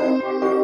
Música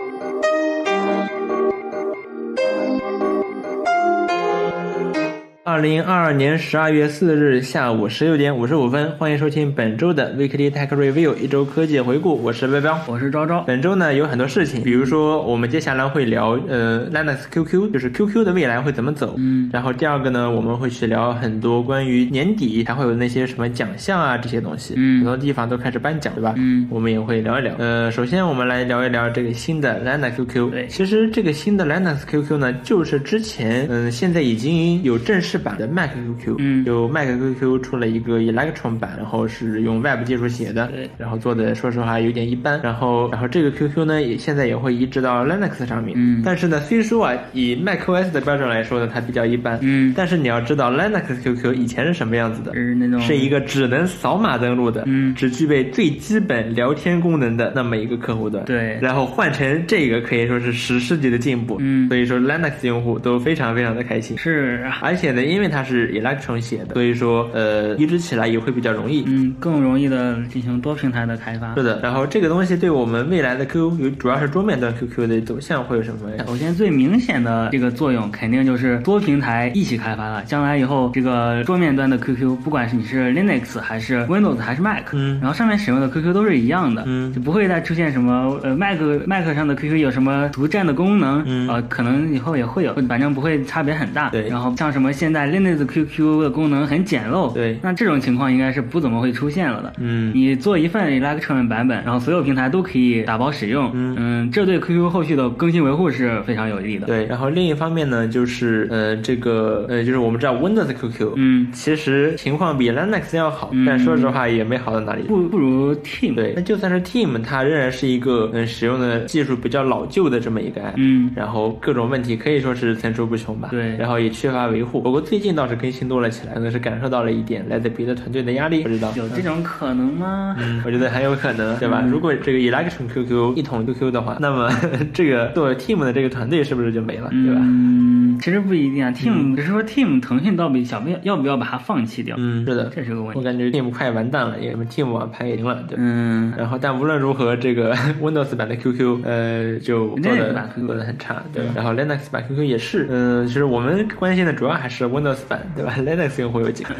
二零二二年十二月四日下午十六点五十五分，欢迎收听本周的 Weekly Tech Review 一周科技回顾。我是彪彪，我是昭昭。本周呢有很多事情，比如说我们接下来会聊呃 Linux QQ，就是 QQ 的未来会怎么走。嗯，然后第二个呢，我们会去聊很多关于年底还会有那些什么奖项啊这些东西。嗯很多地方都开始颁奖，对吧？嗯我们也会聊一聊。呃，首先我们来聊一聊这个新的 Linux QQ。对其实这个新的 Linux QQ 呢，就是之前嗯现在已经有正式版的 Mac QQ。嗯有 Mac QQ 出了一个 Electron 版，然后是用 Web 技术写的，对然后做的说实话有点一般。然后然后这个 QQ 呢，也现在也会移植到 Linux 上面。嗯但是呢，虽说啊，以 macOS 的标准来说呢，它比较一般。嗯但是你要知道，Linux QQ 以前是什么样子的？是那种是一个只能扫码登录的，嗯只具备最基本聊天功能的那么一个客户端。对然后换成这个可以说是史诗级的进步。嗯所以说 Linux 用户都非常非常的开心。是啊，而且呢，因为它是 Electron 写的，所以说呃移植起来也会比较容易。嗯，更容易的进行多平台的开发是。的，然后这个东西对我们未来的 QQ，有主要是桌面端 QQ 的走向会有什么？首先，最明显的这个作用肯定就是多平台一起开发了。将来以后，这个桌面端的 QQ，不管是你是 Linux 还是 Windows 还是 Mac，嗯然后上面使用的 QQ 都是一样的，嗯就不会再出现什么呃 Mac Mac 上的 QQ 有什么独占的功能，嗯呃，可能以后也会有，反正不会差别很大。对然后像什么现在 Linux QQ 的功能很简陋，对那这种情况应该是不怎么会出现了的。嗯你做一份 Electron 版本，然后所有平台都可以打包使用，嗯这对 QQ 后续的更新维护是非常有利的。，对，然后另一方面呢，就是呃这个呃就是我们知道 Windows QQ，嗯，其实情况比 Linux 要好，嗯但说实话也没好到哪里。不不如 Team。对，那就算是 Team，它仍然是一个嗯使用的技术比较老旧的这么一个 app，嗯然后各种问题可以说是层出不穷吧。对然后也缺乏维护。不过最近倒是更新多了起来，可能是感受到了一点来自别的团队的压力，不知道。有这种可能吗？嗯，我觉得很有可能，对吧？嗯如果这个 Election QQ 一统 QQ 的话，那么 这个作为 Team 的这个团队是不是就没了，对吧？嗯，其实不一定啊。Team 只是说 Team 腾讯到底想不要要不要把它放弃掉，嗯，是的，这是个问题。我感觉 Team 快完蛋了，因为 Team 网盘也停了，对？嗯，然后，但无论如何，这个 Windows 版的 QQ，呃，就做的版 QQ 做的很差，对吧？然后 Linux 版 QQ 也是，嗯、其实我们关心的主要还是 Windows 版，对吧？Linux 用户有几个？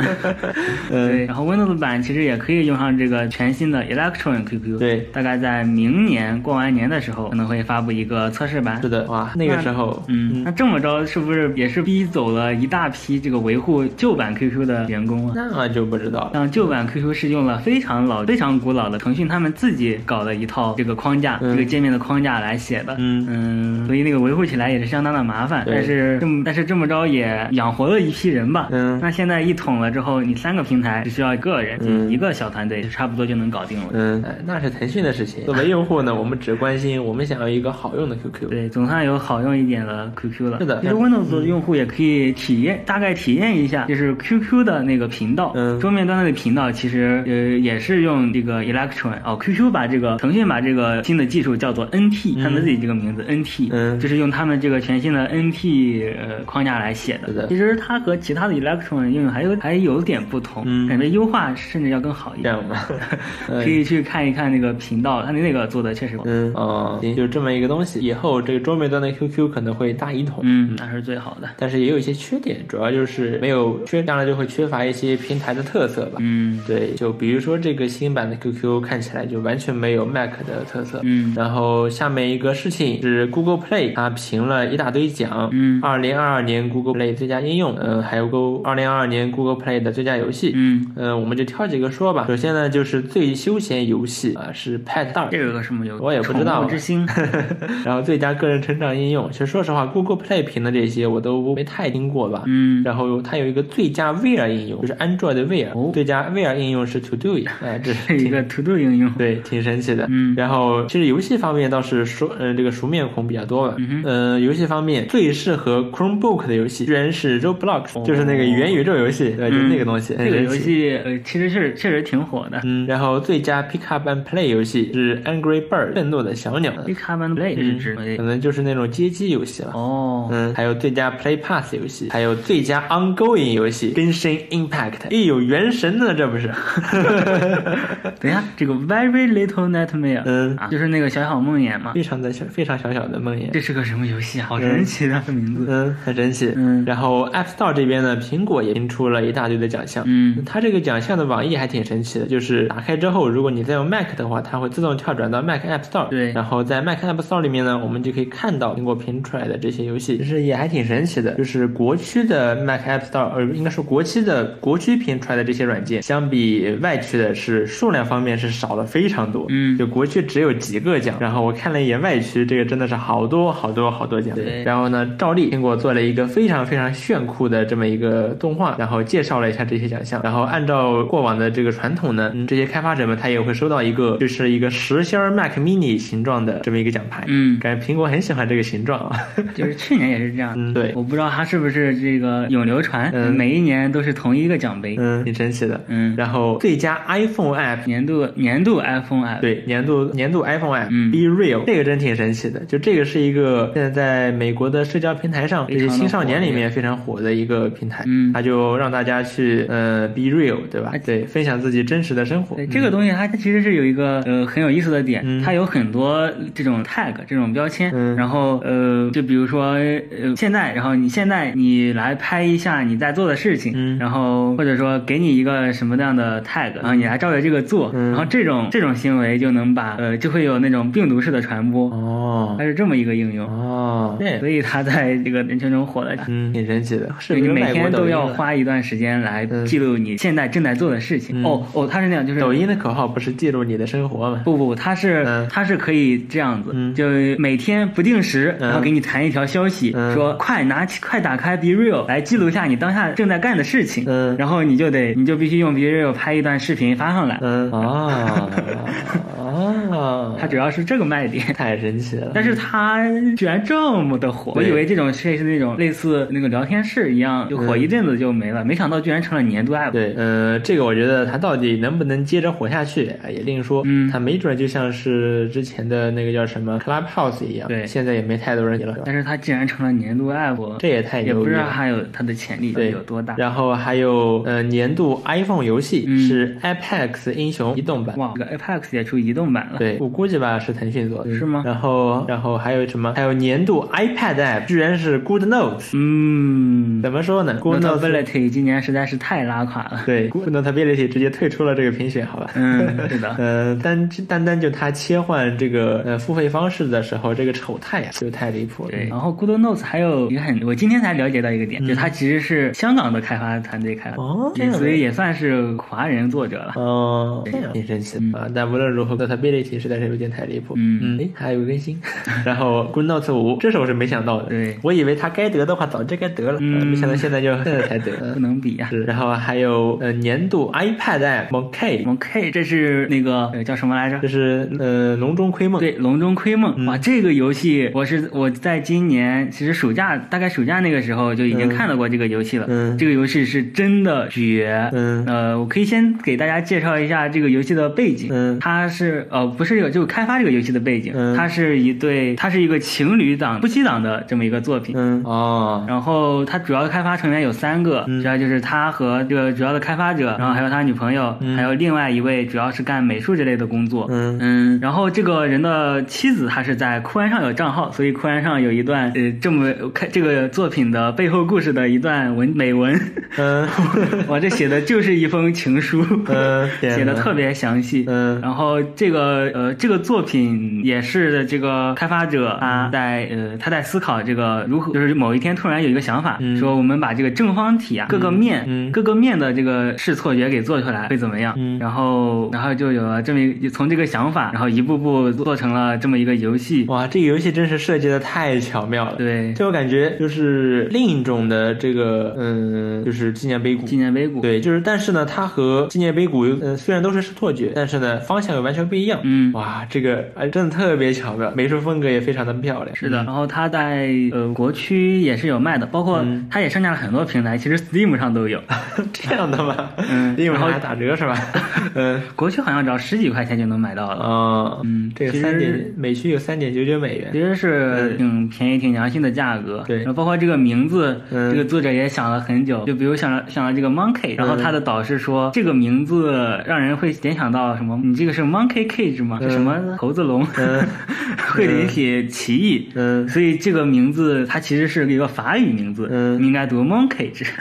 嗯，对。然后 Windows 版其实也可以用上这个全新的 Electron QQ。对大概在明年过完年的时候，可能会发布一个测试版。是的，哇，那个时候，嗯，那这么着是不是也是逼走了一大批这个维护旧版 QQ 的员工啊？那就不知道了。像旧版 QQ 是用了非常老、非常古老的腾讯他们自己搞的一套这个框架，嗯这个界面的框架来写的。嗯嗯，所以那个维护起来也是相当的麻烦。但是这么但是这么着也养活了一批人吧。嗯那现在一统了之后，你三个平台只需要一个人，嗯一个小团队就差不多就能搞定了。嗯，哎，那是腾讯的事情。作为用户呢，我们只关心我们想要一个好用的 QQ。对，总算有好用一点的 QQ 了。是的其实 Windows 的用户也可以体验，大概体验一下，就是 QQ 的那个频道，嗯。桌面端的频道，其实呃也是用这个 Electron 哦，QQ 把这个腾讯把这个新的技术叫做 NT，、他们自己这个名字 NT，嗯。就是用他们这个全新的 NT 呃框架来写的。其实它和其他的 Electron 应用还有还有点不同，嗯。感觉优化甚至要更好一点。可以去看一看那个频道，它那个做的确实，嗯哦，行，就这么一个东西。以后这个桌面端的 QQ 可能会大一统，嗯，那是最好的。但是也有一些缺点，主要就是没有缺，当然就会缺乏一些平台的特色吧。嗯对，就比如说这个新版的 QQ 看起来就完全没有 Mac 的特色。嗯然后下面一个事情是 Google Play，它评了一大堆奖。嗯二零二二年 Google Play 最佳应用，嗯、还有 Go 二零二二年 Google Play 的最佳游戏。嗯，嗯、我们就挑几个说吧。首先呢，就是最休闲游戏啊、是 Dog，这个什么游戏？我也不知道之星。然后最佳个人成长应用，其实说实话，Google Play 评的这些我都没太听过吧。嗯，然后它有一个最佳 Wear 应用，就是 Android 的 Wear，、哦最佳 Wear 应用是 To Do，哎，这是 一个 To Do 应用。对，挺神奇的。嗯然后其实游戏方面倒是熟，呃，这个熟面孔比较多吧。嗯哼呃，游戏方面最适合 Chromebook 的游戏居然是 Roblox，Roblox，就是那个元宇宙游戏，对，就是那个东西。这个游戏呃，其实是确实挺火的。嗯，然后最佳 Pick Up and Play 游戏是 Angry Bird，愤怒的小鸟。Pick Up and Play 是指可能就是那种街机游戏了。哦，嗯，还有最佳 Play Pass 游戏，还有最佳 Ongoing 游戏《更新 Impact》。哎呦，原神呢？这不是？等一下，这个 Very Little Nightmare，嗯啊，就是那个小小梦魇嘛。非常的小，非常小小的梦魇。这是个什么游戏啊？好神奇的名字。嗯，很神奇。嗯，然后 App Store 这边呢，苹果也评出了一大堆的奖项。嗯，它这个奖项的网页还挺神奇的，就是打开之后，如果你在用 Mac 的话，它会自动跳转到 Mac App Store。对，然后在 Mac App Store 里面呢，我们就可以看到苹果评出来的这些游戏，就是也还挺神奇的。就是国区的 Mac App Store，呃，应该说国区的国区评出来的这些软件，相比外区的是数量方面是少了非常多。嗯，就国区只有几个奖，然后我看了一眼外区，这个真的是好多好多好多奖。对，然后呢，照例苹果做了一个非常非常炫酷的这么一个动画，然后介绍了一下这些奖项。然后按照过往的这个传统呢，嗯、这些开发者们他也会收到一个就是一个实心 Mac Mini 形状的这么一个奖牌。嗯，感觉苹果很喜欢这个形状啊。就是去年也是这样。嗯，对，我不知道它是不是这个永流传，嗯、每一年都是同一个奖杯。嗯，挺神奇的。嗯，然后最佳 iPhone App 年度年度 iPhone App 对年度年度 iPhone App、嗯、Be Real 这个真挺神奇的。就这个是一个现在在美国的社交平台上，这些青少年里面非常火的一个平台。嗯，它就让大家去呃 Be Real 对吧？对，分享自己真实的生活。对这个东西，它它其实是有一个呃很有意思的点，嗯、它有很多这种 tag 这种标签。嗯，然后呃就比如说呃现在，然后你现在你来拍一下你在做的事情，嗯，然后或者说给你一个什么样的 tag，然后你来照着这个做，嗯、然后这种这种行为就能把呃就会有那种病毒式的传播。哦，它是这么一个应用。哦，对，所以它在这个人群中火了。嗯，挺神奇的。是你每天都要花一段时间来记录你现在正在做的事情。嗯、哦哦，它是那样，就是抖音的口号不是记录你的生活吗？不不，它是、嗯、它是可以这样子，嗯、就每天不定时，嗯、然后给你弹一条消息，说快拿起快打开 Be Real 来记录一下你当下正在干的事情。嗯，然后你就得你就必须用 Be Real 拍一段视频发上来。嗯啊 啊，它主要是这个卖点，太神奇了。但是它居然这么的火，我以为这种是是那种类似那个聊天室一样，就火一阵子就没了，没想到居然成了年度 app。对，呃，这个我觉得它到底能不能接着火下去也另说。嗯，它没准就像是之前的那个叫什么 Clubhouse 一样，对，现在也没太多人了。但是它竟然成了年度 app，这也太也不知道还有它的潜力有多大。然后还有呃年度 iPhone 游戏是 Apex 英雄移动版，哇，这个 Apex 也出移动版了。对，我估计吧是腾讯做的，是吗？然后然后还有什么？还有年度 iPad app 居然是 Good Notes，嗯，怎么说呢？Good Notability 今年实在是太拉垮了。对，Good Notability 直接退出了这个评选，好吧？嗯，是的。呃，单单单就它切换这个呃付费方式的时候，这个丑态呀就太离谱了。对，然后 Good Notes 还有一个很，我今天才了解到一个点，就它其实是香港的开发团队开发，哦，所以也算是华人作者了。哦，这样挺神奇的啊！但无论如何，Notability 实在是有点太离谱。嗯嗯，哎，还有更新，然后 Good Notes 五，这是我是没想到的。对，我以为他该得的话早就该得了，嗯，没想到现在就现在才得，不能比啊。是，然后还有呃年度 iPad app Monkey，Monkey 这是那个呃叫什么来着？这是呃笼中窥梦。对，笼中窥梦。嗯、哇，这个游戏我是我在今年其实暑假大概暑假那个时候就已经看到过这个游戏了。嗯，这个游戏是真的绝。嗯，呃，我可以先给大家介绍一下这个游戏的背景。嗯，它是呃不是这个就开发这个游戏的背景，嗯、它是一对它是一个情侣档夫妻档的这么一个作品。嗯。哦，然后它主要的开发成员有三个，嗯、主要就是他和这个主要的开发者，然后还有他女朋友，嗯、还有另外一位主要是干美术之类的工作。嗯。嗯，然后这个人的妻子她是在酷安上有账号，所以酷安上有一段呃这么开这个作品的背后故事的一段文美文。嗯，我这写的就是一封情书，嗯，写的特别详细。嗯，然后这个呃这个作品也是这个开发者他在呃他在思考这个如何，就是某一天突然有一个想法，嗯、说我们把这个正方体啊各个面、嗯、各个面的这个视错觉给做出来会怎么样？嗯，然后然后就有了这么一从这个想法，然后一步步做成了这么一个游戏。哇，这个游戏真是设计的太巧妙了。对，就我感觉就是另一种的这个嗯，就是纪念碑谷。纪念碑谷。对，就是但是呢，它和纪念碑谷呃虽然都是视错觉，但是呢方向又完全不一样。嗯。嗯，哇，这个哎真的特别巧妙，美术风格也非常的漂亮。是的，然后它在呃国区也是有卖的，包括嗯它也上架了很多平台，其实 Steam 上都有。这样的吗？嗯然后因为还打折是吧？嗯国区好像只要十几块钱就能买到了。哦，嗯，这个三点美区有三点九九美元其。实是挺便宜、挺良心的价格。对然后包括这个名字，嗯这个作者也想了很久。就比如想了想了这个 monkey，然后他的导师说、这个名字让人会联想到什么？你这个是 monkey cage 嘛？是什么猴子龙？嗯 会引起歧义。嗯所以这个名字它其实是一个法语名字，嗯你应该读 monkage。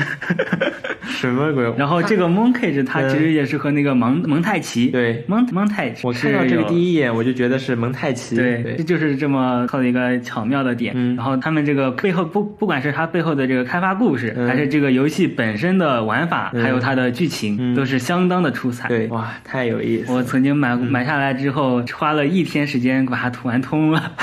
什么鬼？然后这个 monkage 它其实也是和那个蒙蒙太奇对蒙 montage，我看到这个。第一眼我就觉得是蒙太奇。对，这就是这么靠的一个巧妙的点。嗯然后他们这个背后不不管是它背后的这个开发故事，嗯还是这个游戏本身的玩法，嗯还有它的剧情，嗯都是相当的出彩。对，哇，太有意思。我曾经买买下来之后，花了一天时间把它玩通了。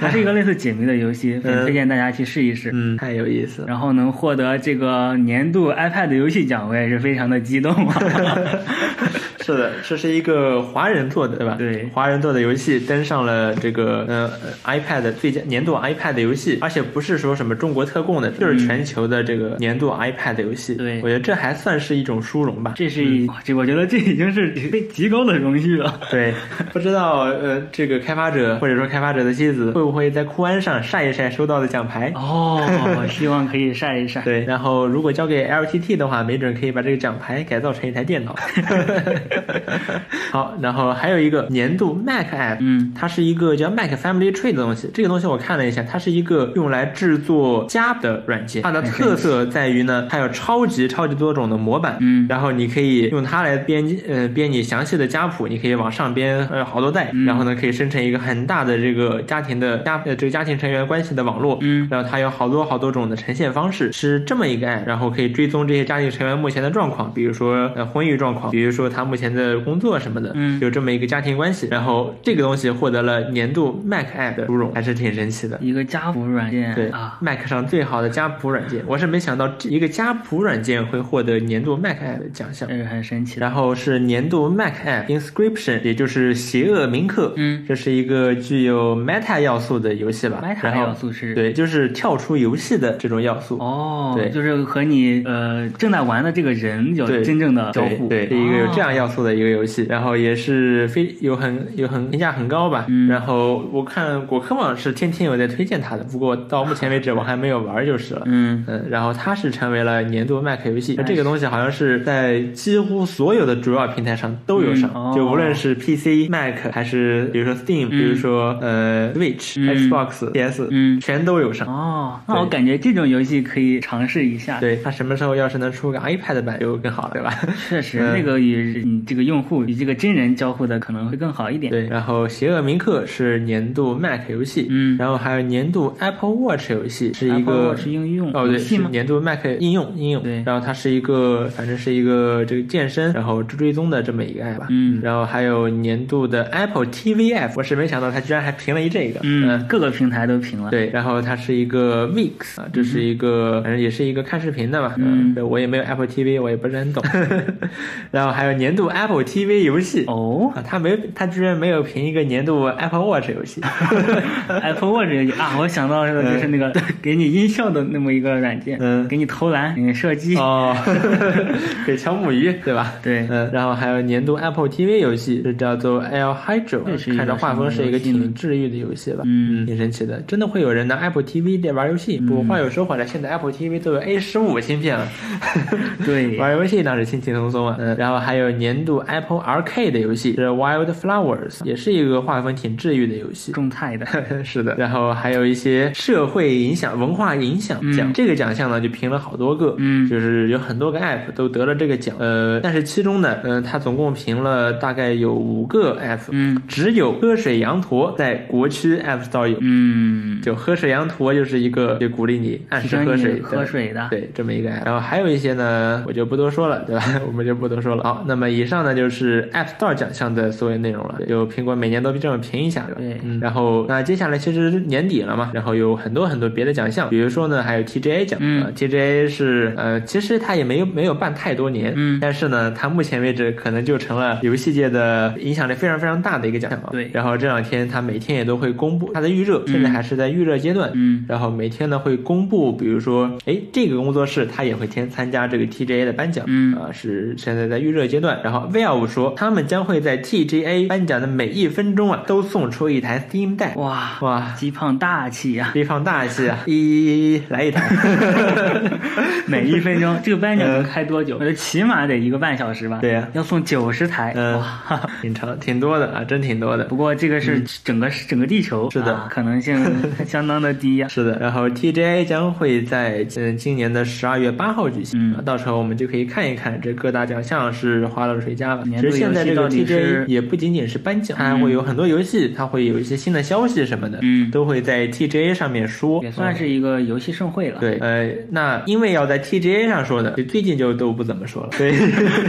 它是一个类似解谜的游戏，推荐大家去试一试。嗯，太有意思了。然后能获得这个年度 iPad 游戏奖，我也是非常的激动啊！是的，这是一个华人做的，对吧？对华人做的游戏登上了这个呃呃 iPad 最佳年度 iPad 游戏，而且不是说什么中国特供的，就是全球的这个年度 iPad 游戏。对我觉得这还算是一种殊荣吧。这是一，哇这我觉得这已经是被极高的荣誉了。对，不知道呃这个开发者或者说开发者的妻子会不会在酷安上晒一晒收到的奖牌？哦，希望可以晒一晒。对，然后如果交给 LTT 的话，没准可以把这个奖牌改造成一台电脑。好，然后还有一个年度 Mac App，嗯，它是一个叫 Mac Family Tree 的东西。这个东西我看了一下，它是一个用来制作家的软件。它的特色在于呢，它有超级超级多种的模板，嗯然后你可以用它来编呃编你详细的家谱，你可以往上编呃好多代，嗯然后呢可以生成一个很大的这个家庭的家呃这个家庭成员关系的网络，嗯然后它有好多好多种的呈现方式，是这么一个 app，然后可以追踪这些家庭成员目前的状况，比如说呃婚育状况，比如说他目前的工作什么的，嗯有这么一个家庭关系，然后这个东西获得了年度 Mac app 的殊荣，还是挺神奇的。一个家谱软件，对啊，，Mac 上最好的家谱软件，我是没想到这一个家谱软件会获得年度 Mac app 的奖项这。个很神奇。然后是年度 Mac App Inscription，也就是邪恶铭刻。嗯这是一个具有 meta 要素的游戏吧 Meta 要素是对，就是跳出游戏的这种要素。哦，对就是和你呃正在玩的这个人有对真正的交互，对，对是一个有这样哦要素的一个游戏，然后也是非有很有很评价很高吧。嗯然后我看果科网是天天有在推荐它的，不过到目前为止我还没有玩就是了。嗯，嗯，然后它是成为了年度 Mac 游戏，那这个东西好像是在几乎所有的主要平台上都有上，就无论是 PC、Mac 还是比如说 Steam，、比如说呃 Switch、嗯 Xbox、PS，嗯全都有上。哦，那我感觉这种游戏可以尝试一下。，对它什么时候要是能出个 iPad 版就更好了，对吧？确实，嗯那个与你这个用户与这个真人交互的可能会更好一点。对，然后《邪恶铭刻》是年度 Mac 游戏，嗯然后还有年度 Apple Watch 游戏，是一个 Watch 应用哦，对？是年度 Mac 应用应用，对然后它是一个，反正是一个这个健身，然后追踪的这么一个 app 吧，嗯然后还有年度的 Apple TV app，我是没想到它居然还评了一这个，嗯，各个平台都评了。对，然后它是一个 Mix 啊，这是一个，反正也是一个看视频的吧。嗯对我也没有 Apple TV，我也不是很懂。然后还有年度 Apple TV 游戏。哦啊，他没，他居然没有评一个年度 Apple Watch 游戏。Apple Watch 游戏啊，我想到的就是那个给你音效的那么一个软件，嗯给你投篮，给你射击。哦，给敲木鱼，对吧？对嗯，然后还有年度 Apple TV 游戏是叫做 El Hydro，看着画风是一个挺治愈的游戏吧？嗯挺神奇的，真的会有人拿 Apple TV 在玩游戏。不过话又说回来，现在 Apple TV 都有 A 十五芯片了，对，玩游戏倒是轻轻松松啊。嗯，然后还有年度 Apple Arcade 的游戏是 Wild Flowers，也是一个画风挺治愈的游戏。种菜的。是的，然后还有一些社会影响、文化影响奖，嗯这个奖项呢就评了好多个，嗯就是有很多个 app 都得了这个奖，呃，但是其中呢，呃，它总共评了大概有五个 app，嗯只有喝水羊驼在国区 App Store 有。嗯，就喝水羊驼就是一个就鼓励你按时喝水喝水的。对这么一个 app，然后还有一些呢，我就不多说了，对吧？我们就不多说了。好，那么以上。上呢就是 App Store 奖项的所有内容了，就苹果每年都这么评一下，对，嗯，然后那接下来其实年底了嘛，然后有很多很多别的奖项，比如说呢还有 TGA 奖，嗯，TGA 是呃其实它也没有没有办太多年，嗯，但是呢它目前为止可能就成了游戏界的影响力非常非常大的一个奖项，对，然后这两天它每天也都会公布它的预热，现在还是在预热阶段，嗯，然后每天呢会公布，比如说哎这个工作室它也会添参加这个 TGA 的颁奖，嗯啊是现在在预热阶段，然后 Valve 说他们将会在 TGA 颁奖的每一分钟啊都送出一台 Steam 带，哇哇，鸡胖大气呀、鸡胖大气啊！一来一台，每一分钟 这个颁奖能开多久？我觉得起码得一个半小时吧。对呀。要送九十台，嗯。哇！挺长，挺多的啊，真挺多的。不过这个是整个、整个地球，是的。啊可能性相当的低呀、是的，然后 TGA 将会在嗯今年的十二月八号举行，嗯。啊到时候我们就可以看一看这各大奖项是花落谁家了。其实现在这个 TGA 也不仅仅是颁奖，它还会有很多游戏，它会有一些新的消息什么的，嗯都会在 TGA 上面说，也算是一个游戏盛会了。对，呃，那因为要在 TGA 上说的，最近就都不怎么说了。对，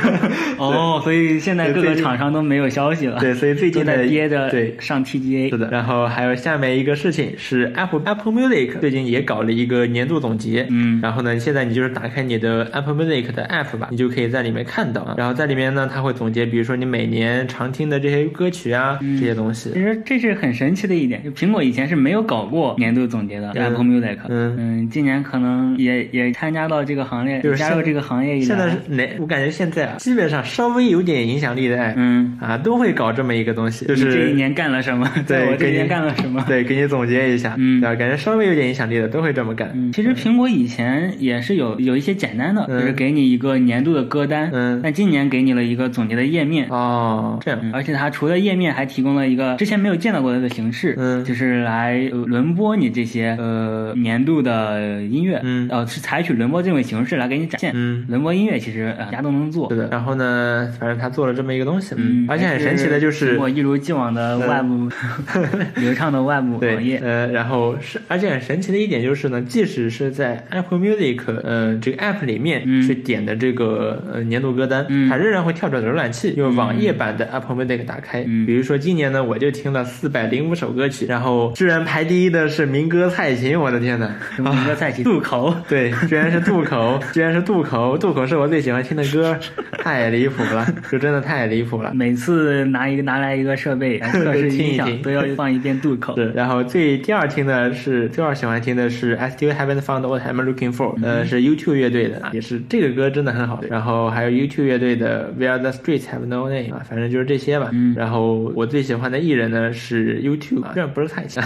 哦，所以现在各个厂商都没有消息了。对，所以最近在憋着对。上 TGA。是的，然后还有下面一个事情是 Apple Apple Music 最近也搞了一个年度总结，嗯然后呢，现在你就是打开你的 Apple Music 的 App 吧，你就可以在里面看到啊，然后在里面呢，它会总结，比如说你每年常听的这些歌曲啊，嗯这些东西其，实这是很神奇的一点，就苹果以前是没有搞过年度总结的、嗯 Apple Music。嗯嗯，今年可能也也参加到这个行列，就是加入这个行业以来，现在是哪？我感觉现在啊，基本上稍微有点影响力的嗯，啊，都会搞这么一个东西，就是这一。年干了什么？对在我这一年干了什么？对，给你总结一下，嗯对吧？感觉稍微有点影响力的都会这么干。嗯，其实苹果以前也是有有一些简单的，嗯就是给你一个年度的歌单，嗯但今年给你了一个总结的页面。哦，这样，嗯，而且它除了页面，还提供了一个之前没有见到过的形式，嗯。就是来呃轮播你这些呃年度的音乐，嗯。呃是采取轮播这种形式来给你展现。嗯，轮播音乐其实呃大家都能做。是，的。然后呢，反正他做了这么一个东西，嗯，而且很神奇的就是我一如既往的外部 流畅的外部对网页，呃，然后是，而且很神奇的一点就是呢，即使是在 Apple Music 呃这个 App 里面嗯。去点的这个呃年度歌单，嗯。它仍然会跳转浏览器，用网页版的 Apple Music 打开。嗯比如说今年呢，我就听了四百零五首歌曲，然后居然排第一的是民歌蔡琴，我的天呐！什么一个赛季渡口，对，居然是渡口，居然是渡口，渡口是我最喜欢听的歌，太离谱了，就真的太离谱了。每次拿一个拿来一个设备来 测试音响，都要放一遍渡口。是，然后最第二听的是第二喜欢听的是 I Still Haven't Found What I'm Looking For，呃，是 YouTube 乐队的，也是这个歌真的很好。然后还有 YouTube 乐队的 Where the Streets Have No Name 啊，反正就是这些吧。嗯。然后我最喜欢的艺人呢是 YouTube，啊这不是太像。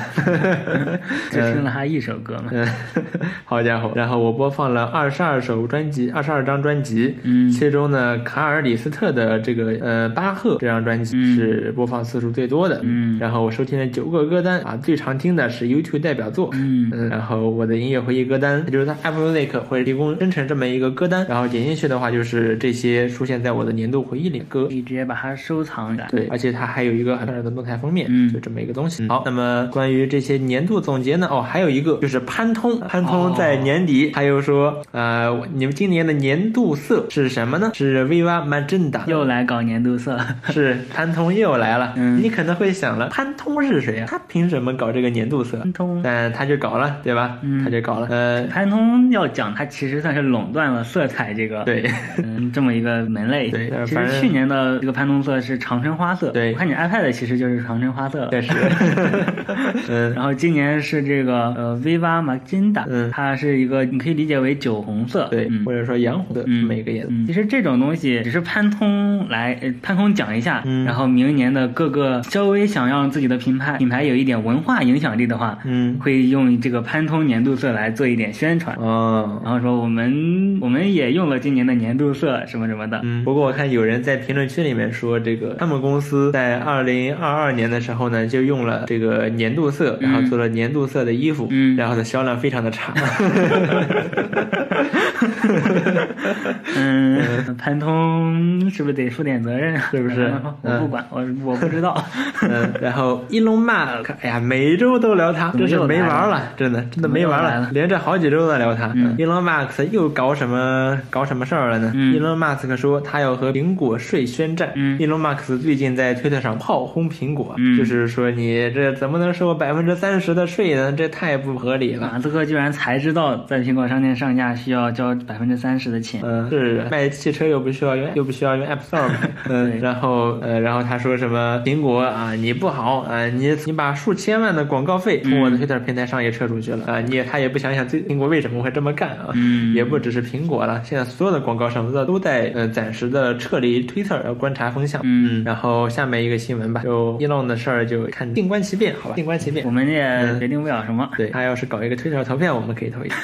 只听了他一首歌嘛。嗯，好家伙！然后我播放了二十二首专辑，二十二张专辑，嗯。其中呢，卡尔里斯特的这个呃巴赫这张专辑嗯。是播放次数最多的，嗯。然后我收听了九个歌单啊，最常听的是 YouTube 代表作，嗯。嗯，然后我的音乐回忆歌单，就是它 Apple Music 会提供生成这么一个歌单，然后点进去的话，就是这些出现在我的年度回忆里的歌可。以直接把它收藏起来。对，而且它还有一个很漂亮的动态封面，嗯就这么一个东西。好，那么关于这些年度总结呢，哦，还有一个就是潘通，潘通在年底还有说，呃，你们今年的年度色是什么呢？是 Viva Magenta，又来搞年度色，是潘通又来了。嗯你可能会想了，潘通是谁啊？他凭什么搞这个年度色？潘通。但他就搞了，对吧？嗯他就搞了。呃，潘通要讲，他其实算是垄断了色彩这个对，嗯这么一个门类。对其实去年的这个潘通色是长春花色。对我看你 iPad 其实就是长春花色。确实，嗯然后今年是这个呃 Viva Magenta，嗯它是一个你可以理解为酒红色，对，嗯或者说洋红的这嗯么一个颜色。嗯，其实这种东西只是潘通来，呃潘通讲一下，嗯然后明年的各个稍微想让自己的品牌品牌有一点文化影响力的话，嗯，会用这个潘通年度色来做一点宣传，哦，然后说我们我们也用了今年的年度色什么什么的，嗯，不过我看有人在评论区里面说，这个他们公司在二零二二年的时候呢，就用了这个年度色，然后做了年度色的衣服，嗯然后呢销量非常的差。嗯，潘通是不是得负点责任？是不是我不管，我我不知道。嗯，然后 Elon Musk，哎呀，每周都聊他，怎么真是没玩了完了，真的真的没完了连着好几周在聊他。嗯 Elon Musk 又搞什么搞什么事儿了呢、嗯 e l o n Musk 说他要和苹苹果税宣战。嗯伊隆马克思最近在推特上炮轰苹果，嗯就是说你这怎么能收百分之三十的税呢？这太不合理了。马斯克居然才知道在苹果商店上架需要交百分之三十的钱。嗯，是卖汽车又不需要用，又不需要用 App Store 买。嗯，然后呃，然后他说什么苹果啊，你不好啊，你你把数千万的广告费从我的推特平台上也撤出去了啊，你也他也不想想这苹果为什么会这么干啊？嗯 也不只是苹果了，现在所有的广告商都都在呃暂时的撤离推特，要观察风向。嗯然后下面一个新闻吧，就 Elon 的事儿就看静观其变，好吧，静观其变我。们也决定不了什么。对他要是搞一个推特投票，我们可以投一下，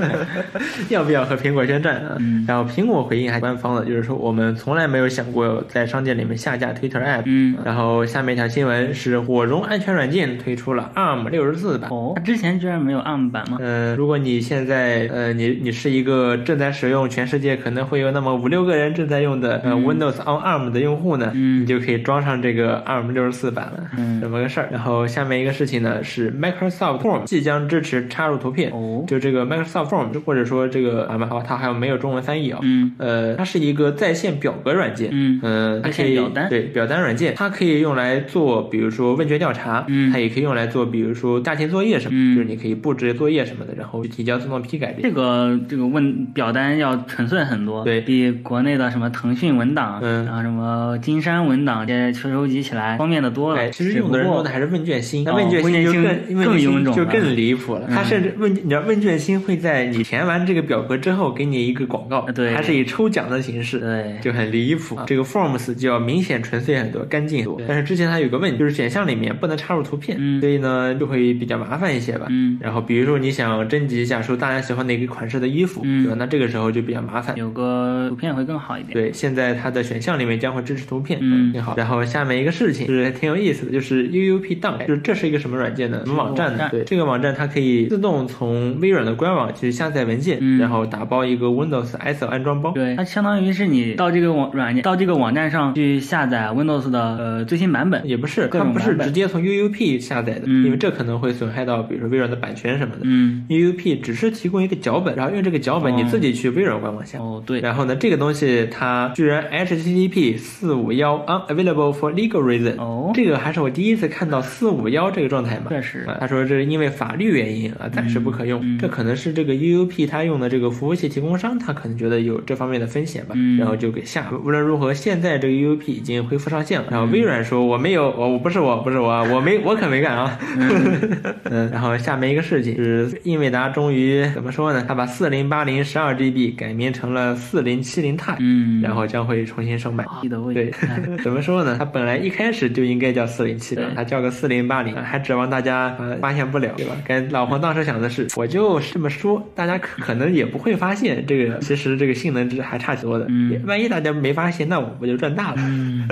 要不要和苹果宣战啊？嗯然后苹果回应还官方的，就是说我们从来没有想过在商店里面下架 Twitter App。嗯然后下面一条新闻是火绒安全软件推出了 ARM 六十四版。哦，它之前居然没有 ARM 版吗？嗯、如果你现在呃，你你是一个正在使用全世界可能会有那么五六个人正在用的呃、Windows on ARM 的用户呢，嗯你就可以装上这个 ARM 六十四版了，嗯这么个事儿。然后下面一个事情呢是 Microsoft Form 即将支持插入图片，哦就这个 Microsoft Form 或者说这个啊，好，它还有没有中文翻译啊？嗯。呃，它是一个在线表格软件，嗯。呃，它在可以线表单。对表单软件，它可以用来做，比如说问卷调查，嗯。它也可以用来做，比如说家庭作业什么，嗯。就是你可以布置作业什么的，然后去提交自动批改这这个这个问表单要纯粹很多，对。比国内的什么腾讯文档，嗯。然后什么金山文档这些收集起来方便的多了。哎，其实用的人多的还是问卷星，那哦问卷星更更臃肿了。就更离谱了。它嗯甚至问你知道问卷星会在你填完这个表格之后给你一个广告，对还是以抽奖的形式，对就很离谱。这个 Forms 就要明显纯粹很多，干净很多。但是之前它有个问题，就是选项里面不能插入图片，嗯所以呢就会比较麻烦一些吧。嗯然后比如说你想征集一下说大家喜欢哪个款式的衣服，嗯对吧？那这个时候就比较麻烦。有个图片会更好一点。对，现在它的选项里面将会支持图片，嗯挺好。然后下面一个事情就是挺有意思的，就是 UUP 档，就是这是一个什么软件呢？什么网站呢？站对，这个网站它可以自动从微软的官网去下载文件，嗯然后打包一个 Windows ISO 安装包。对，它相当于是你到这个网软件到这个网站上去下载 Windows 的呃最新版本。也不是，它不是直接从 UUP 下载的，嗯因为这可能会损害到，比如说微软的版权什么的。嗯，UUP 只是提供一个脚本，然后用这个脚本哦你自己去微软官网下。哦对，然后呢，这个东西它居然 HTTP 四五幺 unavailable for legal reason，、哦这个还是我第一次看到四五幺这个状态嘛。确实啊他说这是因为法律原因啊，暂时不可用。嗯这可能是这个 UUP 它用的这个服务器提供商，他可能觉得有这方面的风险吧，嗯然后就给下。无论如何，现在这个 UUP 已经恢复上线了。然后微软说我没有，我我不是我不是我，我没我可没干啊。嗯，然后下面一个事情是英伟达终于怎么说呢？他把四零八零十二 GB 改名成了四零七零 Ti，嗯，然后将会重新售卖。记得位对，怎么说呢？它本来一开始就应该叫四零七零，对它叫个四零八零，还指望大家呃发现不了，对吧？跟老黄当时想的是，我就这么说，大家可可能也不会发现这个，其实这个性能值还差挺多的。嗯也万一大家没发现，那我不就赚大了？嗯，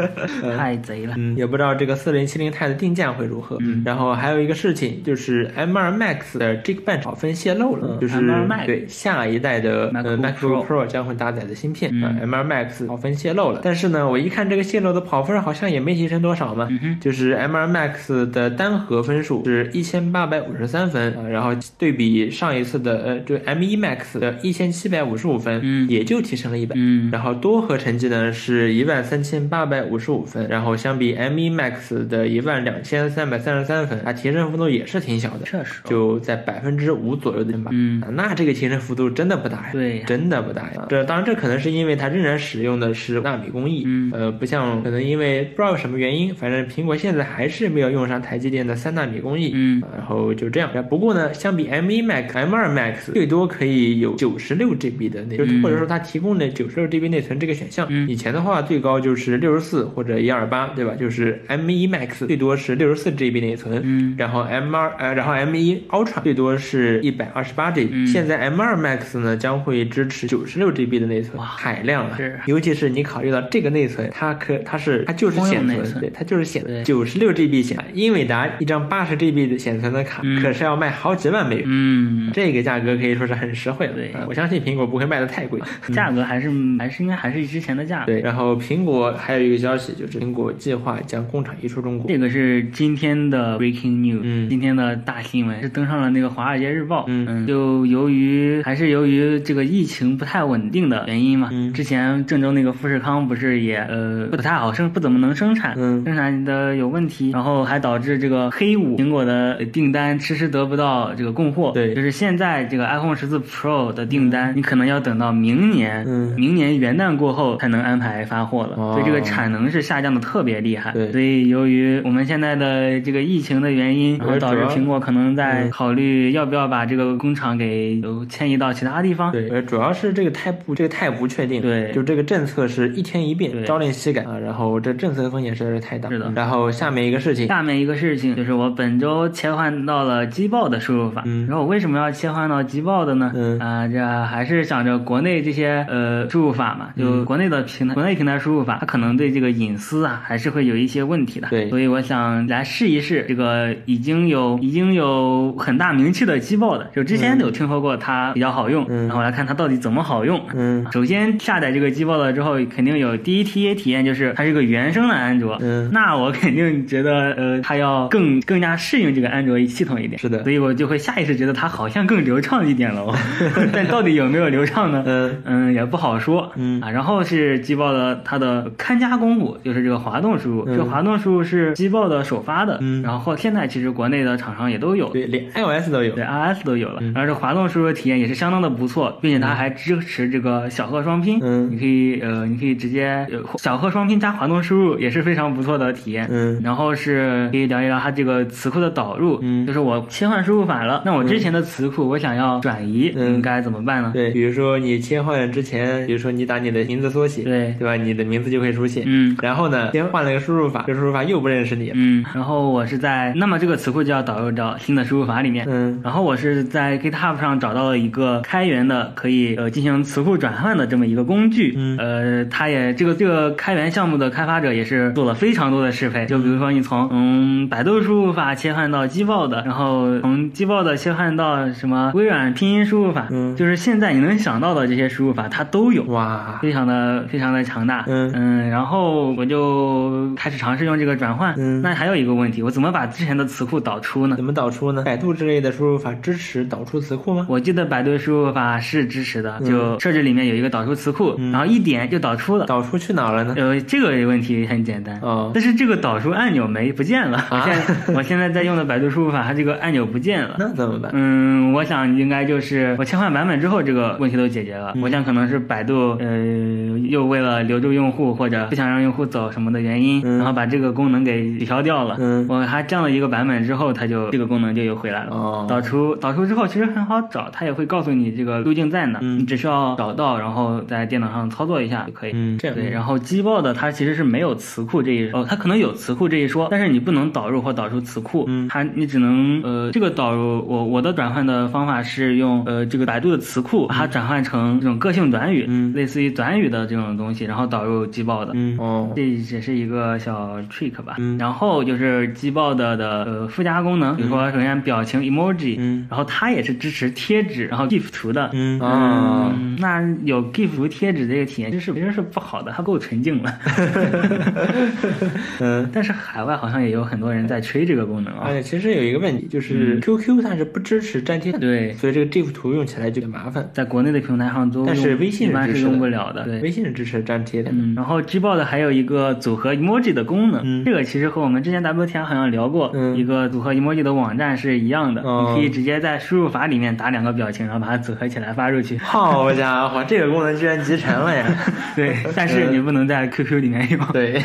太贼了。嗯，也不知道这个四零七零 Ti 的定价会如何。嗯然后还有一个事情就是 M2 Max 的 Geekbench 跑分泄露了，嗯就是 M2 Max 对下一代的呃 MacBook MacBook Pro 将会搭载的芯片嗯啊、M2 Max 跑分泄露了。但是呢，我一看这个泄露的跑分好像也没提升多少嘛，嗯，就是 M2 Max 的单核分数是一千八百五十三分啊，然后对比上一次的呃就 M1 Max 的一千七百五十五分，嗯。也就提升了一百。嗯。然后多核成绩呢是一万三千八百五十五分，然后相比 M1 Max 的一万两千三百三十三分，啊，提升幅度也是挺小的，确实。就在百分之五左右的吧。嗯。啊，那这个提升幅度真的不大呀，对呀。真的不大呀。这当然这可能是因为它仍然使用的是纳米工艺，嗯。呃，不像可能因为不知道什么原因，反正苹果现在还是没有用上台积电的三纳米工艺，嗯。啊然后就这样。不过呢，相比 M1 Max、M2 Max 最多可以有九十六 GB 的内，嗯或者说它提供的九十六 GB 内存这个选项。嗯以前的话最高就是六十四或者一二八，对吧？就是 M1 Max 最多是六十四 GB 内存，嗯然后 M2 呃，然后 M1 Ultra 最多是一百二十八 GB，、嗯现在 M2 Max 呢将会支持九十六 GB 的内存，哇海量啊！尤其是你考虑到这个内存，它可它是它就是显存，存对，它就是显存九十六 GB 显。英伟达一张八十 GB 的显存的卡，嗯可是要卖好几万美元。嗯，这个价格可以说是很实惠了，我相信苹果不会卖的太贵。价格还是还是应该还是之前的价格。对，然后苹果还有一个消息，就是苹果计划将工厂移出中国。这个是今天的 breaking news，、嗯今天的大新闻是登上了那个《华尔街日报》。嗯就由于还是由于这个疫情不太稳定的原因嘛，嗯之前郑州那个富士康不是也呃不太好生，不怎么能生产，嗯生产的有问题，然后还导致这个黑五苹果的订单迟迟得不到这个供货。对就是现在这个 iPhone 十四 Pro 的订单，你可能要等到明年，嗯明年元旦过后才能安排发货了，哦所以这个产能是下降的特别厉害。对所以由于我们现在的这个疫情的原因，然后导致苹果可能在嗯考虑要不要把这个工厂给呃迁移到其他地方。对，呃，主要是这个太不，这个太不确定。对就这个政策是一天一变，朝令夕改啊。然后这政策风险实在是太大。是的然后下面一个事情，下面一个事情就是我本周切换到了机报的输入法，嗯然后我为什么要切换到机报的呢？嗯啊、这还是想着国内这些呃输入法嘛，就嗯国内的平台，国内平台输入法，它可能对这个隐私啊还是会有一些问题的。对所以我想来试一试这个已经有已经有很大名气的机报的，就之前有听说过它比较好用，嗯然后来看它到底怎么好用。嗯首先下载这个机报了之后，肯定有第一体体验，就是它是一个原生的安卓。嗯那我肯定觉得，呃，它要更更加适应这个安卓系统一点。是的所以我就会下意识觉得它好像更流畅一点了哦。但到底有没有流畅呢？嗯嗯，也不好说。嗯啊，然后是机爆的它的看家功夫，就是这个滑动输入。嗯这个滑动输入是机爆的首发的，嗯然后后现在其实国内的厂商也都有。对，连 iOS 都有对。iOS 都有了，嗯然后这滑动输入体验也是相当的不错，并且它还支持这个小贺双拼，嗯你可以呃，你可以直接呃小贺双拼加滑动输入也是非常不错的体验。嗯然后是可以聊一聊它这个词库的导入，嗯就是我切换输入法了，那我之前的词库我想要转移，嗯应该怎么办呢？对，比如说你切换之前，比如说你打你的名字缩写，对。对吧？你的名字就会出现。嗯。然后呢，先换了个输入法，这输入法又不认识你。嗯，然后我是在，那么这个词库就要导入到新的输入法里面。嗯。然后我是在 GitHub 上找到了一个开源的可以呃进行词库转换的这么一个工具，嗯。呃，它也这个这个开源项目的开发者也是做了非常多的适配，就比如说你从嗯百度输入法切换到机报的，然后从机报的切换到什么微软拼音输入法，嗯。就是现在你能想到的这些输入法它都有。哇，非常的非常的强大，嗯嗯然后我就开始尝试用这个转换。嗯那还有一个问题，我怎么把之前的词库导出呢怎？么导出呢？百度之类的输入法支持导出词库吗？我记得百度输入法是支持的，嗯就设置里面有一个导出词库，嗯然后一点就导出了。导出去哪了呢？呃，这个问题很简单，哦但是这个导出按钮没不见了。我啊现在我现在在用的百度输入法，它这个按钮不见了。那怎么办？嗯，我想应该就是我切换版本之后，这个问题都解决了。嗯我想可能是百度呃又为了留住用户或者不想让用户走什么的原因，嗯然后把这个功能给取消掉了。嗯我还降了一个版本之后，它就这个功能就又回来了。哦导出导出之后其实很好找，它也会告诉你这个路径在哪，嗯你只需要找到，然后在电脑上操作一下就可以。嗯，这样对，然后机报的它其实是没有词库这一哦，它可能有词库这一说，但是你不能导入或导出词库，嗯它你只能呃这个导入我我的转换的方法是用呃这个百度的词库把它转换成这种个性短语，嗯类似于短语的这种东西，然后导入机报的，嗯哦这也是一个小 trick 吧。嗯然后就是机报的的呃附加功能，比如说首先表情 emoji，、嗯然后它也是支持贴纸，然后 GIF 图的。嗯啊嗯，那有 GIF 图贴纸这个体验其实是其实是不好的，它够纯净了。嗯。但是海外好像也有很多人在吹这个功能啊。而且其实有一个问题，就是嗯 QQ 它是不支持粘贴的，对，所以这个 GIF 图用起来就麻烦。在国内的平台上都用，但是微信一般是用不了的。对。微信是支持粘贴的。嗯，然后 Gboard 还有一个组合 emoji 的功能，嗯这个其实和我们之前 WTI 好像聊过，嗯一个组合 emoji 的网站是一样的，嗯你可以直接在输入法里面打两个表情，然后把它组合起来发出去。好家伙，这个功能居然集成了呀！对，但是你不能在 QQ 里面用。对，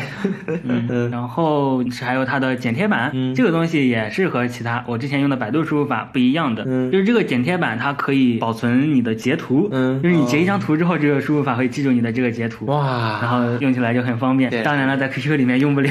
嗯，嗯然后是还有它的剪贴板，嗯这个东西也是和其他我之前用的百度输入法不一样的，嗯就是这个剪贴板它可以保存你的截图，嗯就是你截一张图之后，这个输入法会记住你的这个截图。哇然，后用起来就很方便，当然了，在 QQ 里面用不了，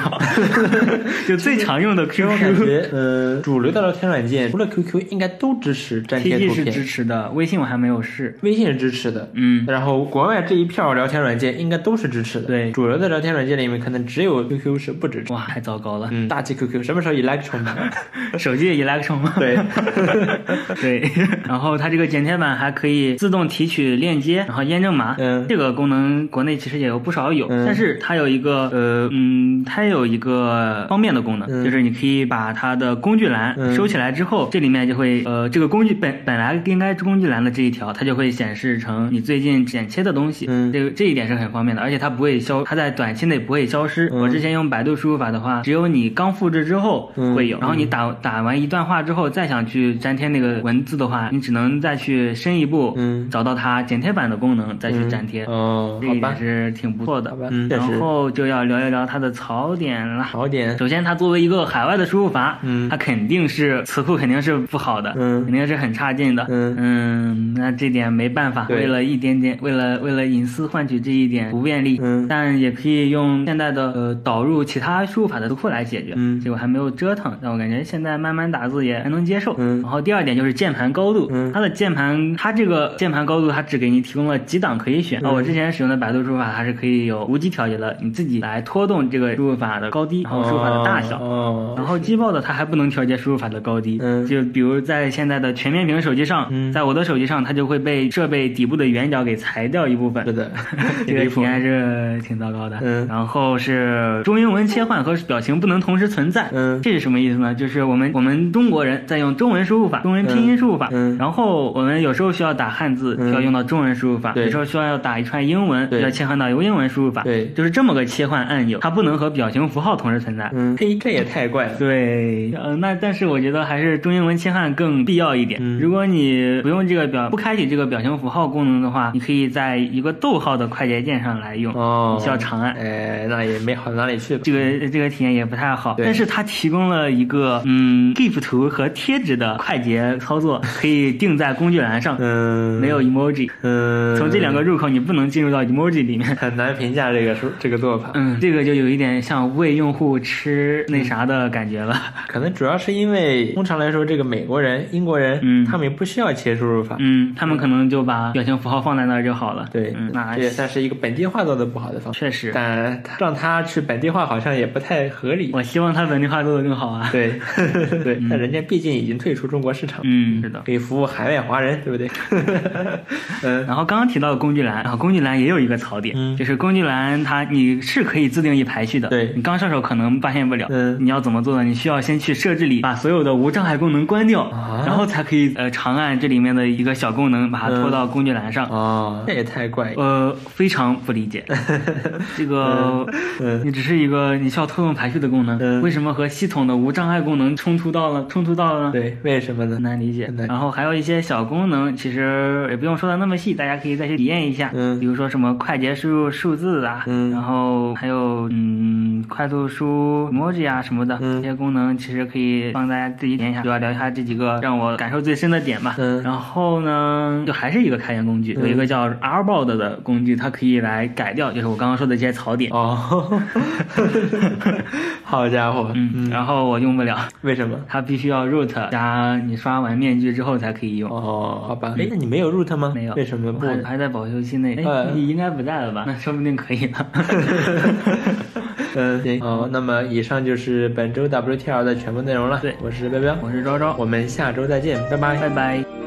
就最常用的 QQ 感。觉，呃，主流的聊天软件除了 QQ，应该都支持粘贴图是支，持的，微信我还没有试。微信是支持的。嗯，然后国外这一票聊天软件应该都是支持的。对主流的聊天软件里面可能只有 QQ 是不支持。哇，太糟糕了。嗯，大气 QQ 什么时候 Electron 版？手机也 Electron 吗？对，对，然后它这个剪贴板还可以自动提取链接，然后验证码。嗯这个功能国内其实也有不少有，嗯但是它有一个呃嗯，它有一个方便的功能，嗯就是你可以把它的工具栏嗯收起来之后，这里面就会呃这个工具本本来应该是工具栏的这一条，它就会显示成你最近剪切的东西。嗯这个这这一点是很方便的，而且它不会消，它在短期内不会消失。嗯我之前用百度输入法的话，只有你刚复制之后嗯会有，然后你打打完一段话之后，再想去粘贴那个文字的话，你只能再去深一步，嗯找到它剪贴板的功能再去粘贴。哦，这一好吧点，是挺不错的，嗯然后就要聊一聊它的槽点了。槽点，首先，它作为一个海外的输入法，嗯它肯定是词库肯定是不好的，嗯肯定是很差劲的，嗯嗯，那这点没办法，为了一点点，为了为了隐私换取这一点不便利，嗯但也可以用现在的呃导入其他输入法的词库来解决，嗯结果还没有折腾，但我感觉现在慢慢打字也还能接受，嗯然后第二点就是键盘高度，嗯它的键盘它这个键盘高度它只给你提供了几档可以选，啊，我之前使用的百度输入法它是可以有无极调节的，你自己来拖动这个输入法的高低，然后输入法的大小。哦，然后机报的它还不能调节输入法的高低，嗯。就比如在现在的全面屏手机上，嗯。在我的手机上它就会被设备底部的圆角给裁掉一部分。是，的，这个体验还是挺糟糕的。嗯。然后是中英文切换和表情不能同时存在，嗯。这是什么意思呢？就是我们我们中国人在用中文输入法，中文拼音输入法，嗯。嗯。然后我们有时候需要打汉字，嗯需要用到中文输入法，对。有时候需要打一串英文，要切换到一个英文输入法，对。就是这么个切换按钮，它不能和表情符号同时存在。嗯，嘿，这也太怪了，对，呃，那但是我觉得还是中英文切换更必要一点。嗯。如果你不用这个表，不开启这个表情符号功能的话，你可以在一个逗号的快捷键上来用，哦，你需要长按。哎，那也没好到哪里去吧，这个这个体验也不太好，对。但是它提供了一个嗯 GIF 图和贴纸的快捷操作，可以定在工具栏上，嗯，没有 emoji。嗯，从这两个入口你不能进入到 emoji 里面。很难评价这个说 这个做法，嗯，这个就有一点像为用户吃那啥的感觉了。可能主要是因为通常来说，这个美国人、英国人，嗯他们也不需要切输入法，嗯，他们可能就把表情符号放在那儿就好了。对，嗯，那这也算是一个本地化做的不好的方式，确实，但让他去本地化好像也不太合理。我希望他本地化做的更好啊。对 对，但人家毕竟已经退出中国市场，嗯，是的。可以服务海外华人，对不对？嗯然后刚刚提到的工具栏，然后工具栏也有一个槽点，嗯就是工具栏它你是可以自定义排序的，对你刚上手可能发现不了，嗯你要怎么做呢？你需要先去设置里把所有的无障碍功能关掉，啊然后才可以呃长按这里面的一个小功能，把它拖到工具栏上。哦，这也太怪了。呃，非常不理解，这个嗯你只是一个你需要拖动排序的功能，嗯为什么和系统的无障碍功能冲突到了冲突到了呢？对，为什么呢很？难理解然后还有一些小功能，其实也不用说的那么细，大家可以再去体验一下。嗯比如说什么快捷输入数字啊，嗯然后还有嗯快速输 emoji 啊什么的，嗯这些功能其实可以帮大家自己体验一下。主要聊一下这几个让我感受最深的点吧。嗯然后呢，就还是一个开源工具，有一个叫 Arbord 的工具，它可以来改掉，就是我刚刚说的这些槽点。哦，好家伙，嗯，然后我用不了，为什么？它必须要 root 加你刷完面具之后才可以用。哦，好吧，哎，那你没有 root 吗？没有，为什么不？我还还在保修期内，哎，呃你应该不在了吧？那说不定可以呢。嗯，行，好，那么以上就是本周 WTR 的全部内容了。对我是彪彪，我是昭昭，我们下周再见，拜拜。拜拜。